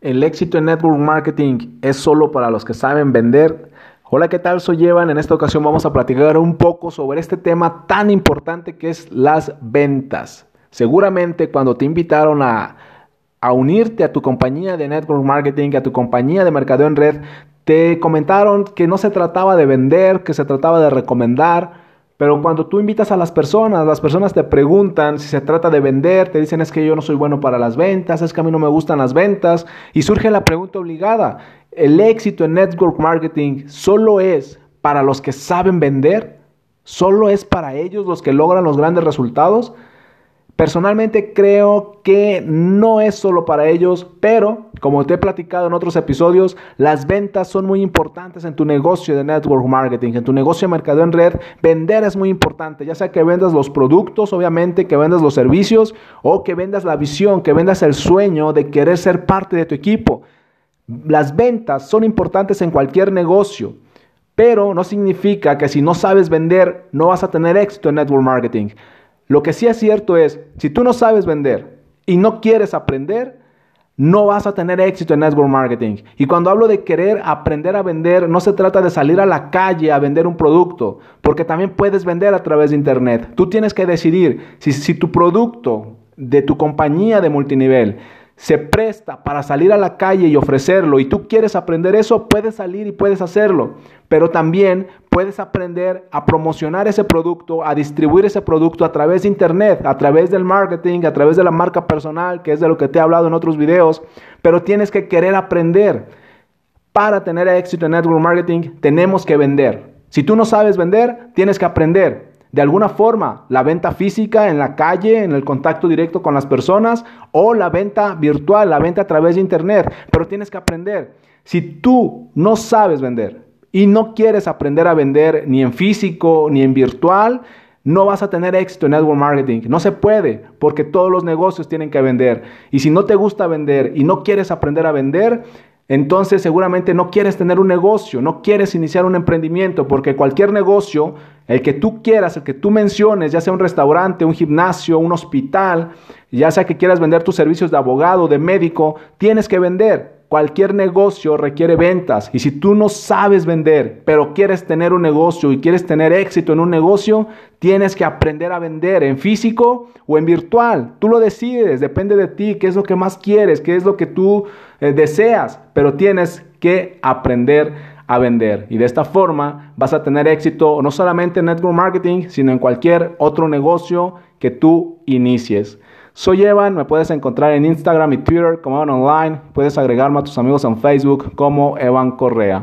¿El éxito en network marketing es solo para los que saben vender? Hola, ¿qué tal? Soy Evan. En esta ocasión vamos a platicar un poco sobre este tema tan importante que es las ventas. Seguramente cuando te invitaron a, a unirte a tu compañía de network marketing, a tu compañía de mercadeo en red, te comentaron que no se trataba de vender, que se trataba de recomendar, pero cuando tú invitas a las personas, las personas te preguntan si se trata de vender, te dicen es que yo no soy bueno para las ventas, es que a mí no me gustan las ventas, y surge la pregunta obligada, ¿el éxito en network marketing solo es para los que saben vender? ¿Solo es para ellos los que logran los grandes resultados? Personalmente creo que no es solo para ellos, pero como te he platicado en otros episodios, las ventas son muy importantes en tu negocio de network marketing, en tu negocio de mercado en red. Vender es muy importante, ya sea que vendas los productos, obviamente, que vendas los servicios o que vendas la visión, que vendas el sueño de querer ser parte de tu equipo. Las ventas son importantes en cualquier negocio. Pero no significa que si no sabes vender no vas a tener éxito en network marketing. Lo que sí es cierto es, si tú no sabes vender y no quieres aprender, no vas a tener éxito en network marketing. Y cuando hablo de querer aprender a vender, no se trata de salir a la calle a vender un producto, porque también puedes vender a través de internet. Tú tienes que decidir si, si tu producto de tu compañía de multinivel se presta para salir a la calle y ofrecerlo y tú quieres aprender eso, puedes salir y puedes hacerlo. Pero también puedes aprender a promocionar ese producto, a distribuir ese producto a través de internet, a través del marketing, a través de la marca personal, que es de lo que te he hablado en otros videos. Pero tienes que querer aprender. Para tener éxito en network marketing, tenemos que vender. Si tú no sabes vender, tienes que aprender. De alguna forma, la venta física en la calle, en el contacto directo con las personas, o la venta virtual, la venta a través de Internet. Pero tienes que aprender. Si tú no sabes vender y no quieres aprender a vender ni en físico ni en virtual, no vas a tener éxito en network marketing. No se puede, porque todos los negocios tienen que vender. Y si no te gusta vender y no quieres aprender a vender, entonces seguramente no quieres tener un negocio, no quieres iniciar un emprendimiento, porque cualquier negocio, el que tú quieras, el que tú menciones, ya sea un restaurante, un gimnasio, un hospital, ya sea que quieras vender tus servicios de abogado, de médico, tienes que vender. Cualquier negocio requiere ventas y si tú no sabes vender, pero quieres tener un negocio y quieres tener éxito en un negocio, tienes que aprender a vender en físico o en virtual. Tú lo decides, depende de ti, qué es lo que más quieres, qué es lo que tú eh, deseas, pero tienes que aprender a vender. Y de esta forma vas a tener éxito no solamente en network marketing, sino en cualquier otro negocio que tú inicies. Soy Evan, me puedes encontrar en Instagram y Twitter como Evan Online. Puedes agregarme a tus amigos en Facebook como Evan Correa.